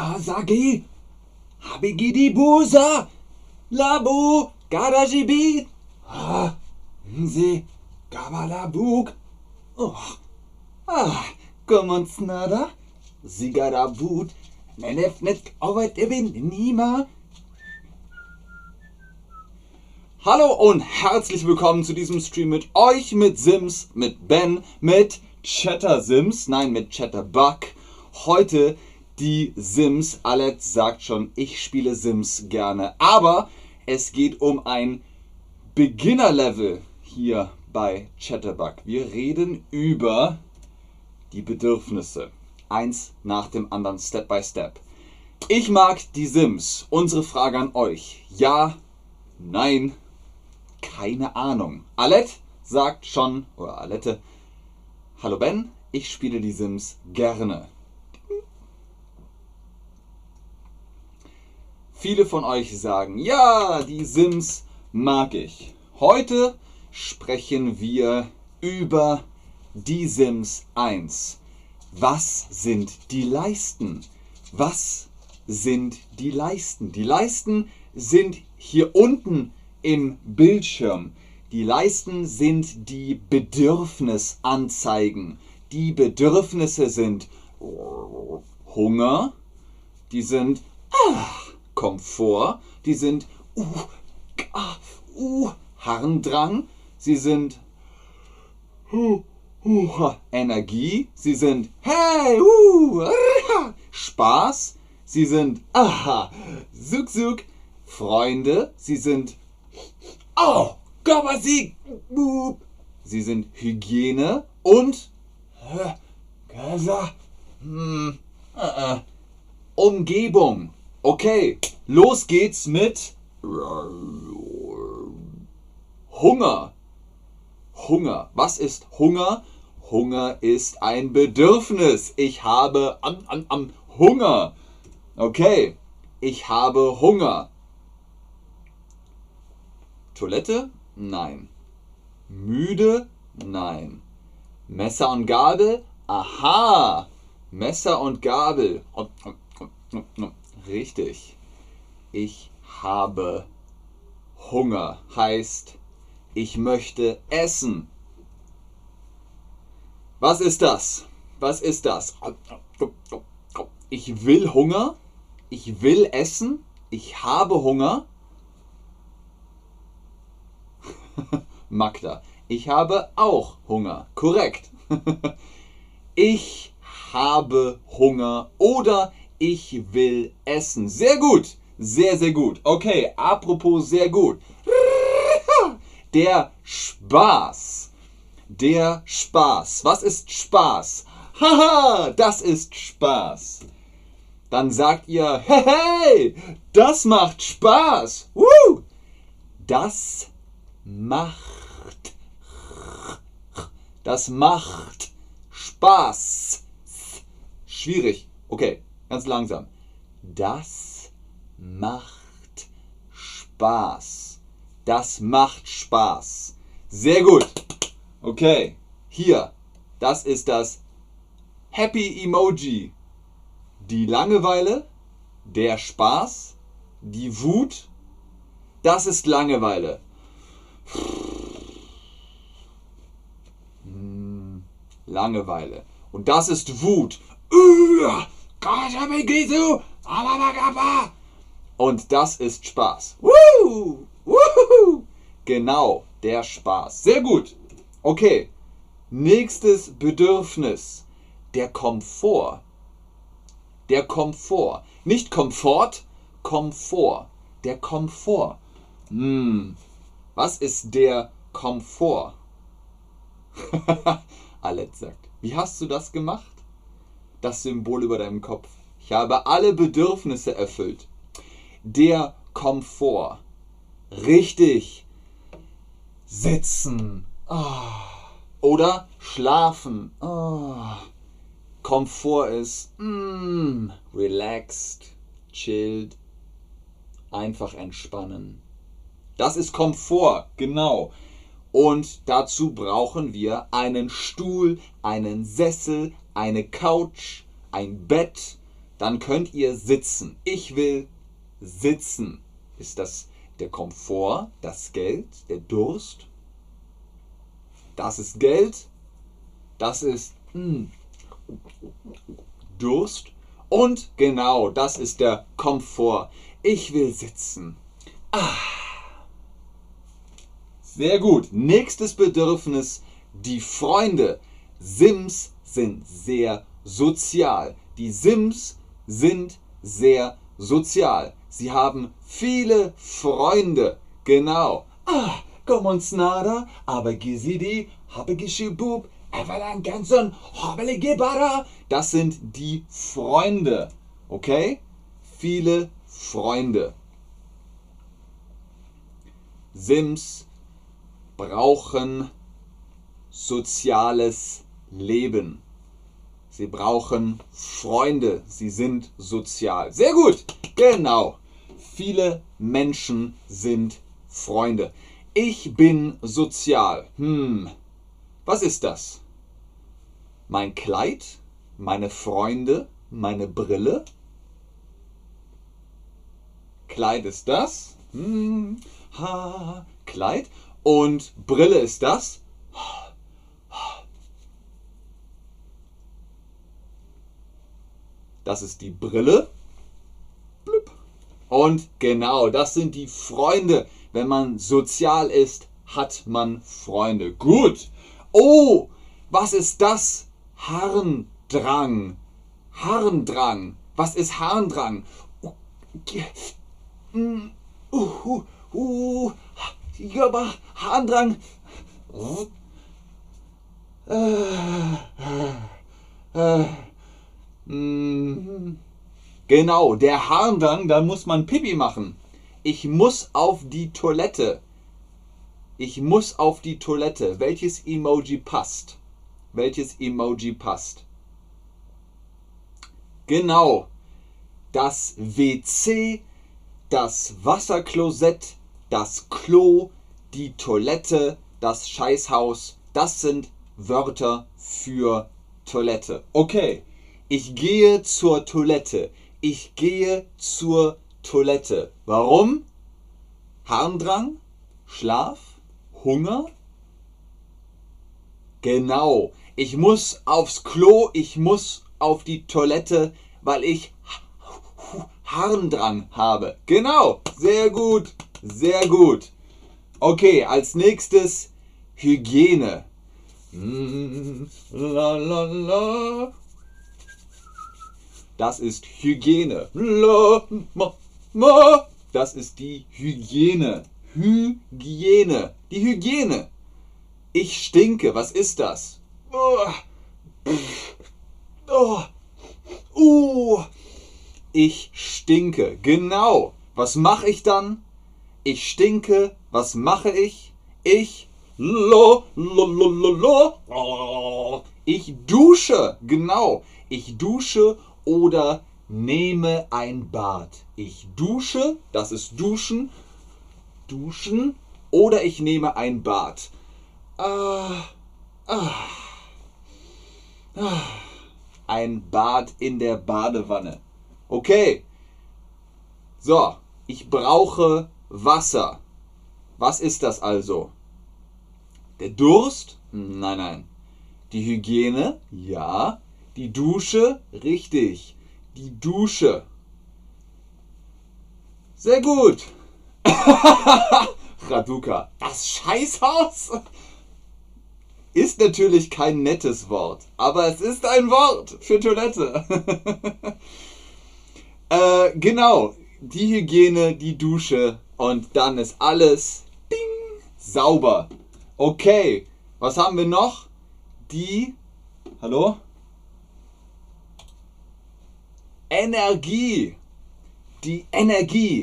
Asagi, Habigidi Busa, Labu, Gadajibi, Ah, Nzi, Gabalabuk, Oh, Ah, Komontsnada, Sigarabut, Nenefnet, Owet Ibn, Nima. Hallo und herzlich willkommen zu diesem Stream mit euch, mit Sims, mit Ben, mit Chatter Sims, nein, mit Chatterbug. Heute die Sims. Alex sagt schon, ich spiele Sims gerne. Aber es geht um ein Beginner-Level hier bei Chatterbug. Wir reden über die Bedürfnisse. Eins nach dem anderen, Step by Step. Ich mag die Sims. Unsere Frage an euch. Ja, nein, keine Ahnung. Alette sagt schon, oder Alette, Hallo Ben, ich spiele die Sims gerne. Viele von euch sagen, ja, die Sims mag ich. Heute sprechen wir über die Sims 1. Was sind die Leisten? Was sind die Leisten? Die Leisten sind hier unten im Bildschirm. Die Leisten sind die Bedürfnisanzeigen. Die Bedürfnisse sind Hunger, die sind ah, Komfort, die sind uh, ah, uh, Harndrang, sie sind uh, uh, Energie, sie sind hey, uh, ah, Spaß, sie sind aha, Zug Zug, Freunde, sie sind oh, Körpersieg, sie sind Hygiene und äh, hm, äh, äh, Umgebung. Okay, los geht's mit Hunger. Hunger. Was ist Hunger? Hunger ist ein Bedürfnis. Ich habe am, am, am Hunger. Okay, ich habe Hunger. Toilette? Nein. Müde? Nein. Messer und Gabel? Aha! Messer und Gabel. Richtig. Ich habe Hunger. Heißt, ich möchte essen. Was ist das? Was ist das? Ich will Hunger. Ich will essen. Ich habe Hunger. Magda. Ich habe auch Hunger. Korrekt. ich habe Hunger oder ich will essen. Sehr gut. Sehr, sehr gut. Okay, apropos sehr gut. Der Spaß. Der Spaß. Was ist Spaß? Haha, das ist Spaß. Dann sagt ihr, hey, hey das macht Spaß. Woo! Das macht. Das macht Spaß. Schwierig. Okay, ganz langsam. Das macht Spaß. Das macht Spaß. Sehr gut. Okay, hier. Das ist das Happy Emoji. Die Langeweile, der Spaß, die Wut. Das ist Langeweile. Hm, Langeweile. Und das ist Wut. Und das ist Spaß. Genau, der Spaß. Sehr gut. Okay. Nächstes Bedürfnis. Der Komfort. Der Komfort. Nicht Komfort, Komfort. Der Komfort. Hm. Was ist der Komfort? Alex sagt, wie hast du das gemacht? Das Symbol über deinem Kopf. Ich habe alle Bedürfnisse erfüllt. Der Komfort. Richtig. Sitzen. Oh. Oder schlafen. Oh. Komfort ist mm, relaxed, chilled, einfach entspannen. Das ist Komfort, genau. Und dazu brauchen wir einen Stuhl, einen Sessel, eine Couch, ein Bett, dann könnt ihr sitzen. Ich will sitzen. Ist das der Komfort, das Geld, der Durst? Das ist Geld. Das ist mh, hm, Durst. Und genau, das ist der Komfort. Ich will sitzen. Ah. Sehr gut. Nächstes Bedürfnis, die Freunde. Sims sind sehr sozial. Die Sims sind sehr sozial. Sie haben viele Freunde. Genau. Ah, nada, aber gizidi, habe geschibub, evalan ganson, habele gebara. Das sind die Freunde. Okay? Viele Freunde. Sims brauchen soziales Leben. Sie brauchen Freunde. Sie sind sozial. Sehr gut. Genau. Viele Menschen sind Freunde. Ich bin sozial. Hm. Was ist das? Mein Kleid? Meine Freunde? Meine Brille? Kleid ist das. Hm. Ha. Kleid. Und Brille ist das. Das ist die Brille. Und genau, das sind die Freunde. Wenn man sozial ist, hat man Freunde. Gut. Oh, was ist das? Harndrang. Harndrang. Was ist Harndrang? Uh, uh, uh, ja, Harndrang. Äh, äh, äh. Mhm. Genau, der Harndrang, da muss man Pipi machen. Ich muss auf die Toilette. Ich muss auf die Toilette. Welches Emoji passt? Welches Emoji passt? Genau. Das WC, das Wasserklosett, das Klo, die Toilette, das Scheißhaus, das sind Wörter für Toilette. Okay. Ich gehe zur Toilette. Ich gehe zur Toilette. Warum? Harndrang? Schlaf? Hunger? Genau. Ich muss aufs Klo, ich muss auf die Toilette, weil ich Harndrang habe. Genau. Sehr gut. Sehr gut. Okay, als nächstes Hygiene. Mm, la la la. Das ist Hygiene. Das ist die Hygiene. Hygiene. Die Hygiene. Ich stinke. Was ist das? Ich stinke. Genau. Was mache ich dann? Ich stinke. Was mache ich? Ich Ich dusche. Genau. Ich dusche oder nehme ein Bad. Ich dusche, das ist duschen, duschen oder ich nehme ein Bad. Ah, ah, ah. Ein Bad in der Badewanne. Okay. So, ich brauche Wasser. Was ist das also? Der Durst? Nein, nein. Die Hygiene? Ja. Die Dusche, richtig. Die Dusche. Sehr gut. Raduka. Das Scheißhaus ist natürlich kein nettes Wort, aber es ist ein Wort für Toilette. äh, genau, die Hygiene, die Dusche und dann ist alles ding, sauber. Okay, was haben wir noch? Die. Hallo? Energie. Die Energie.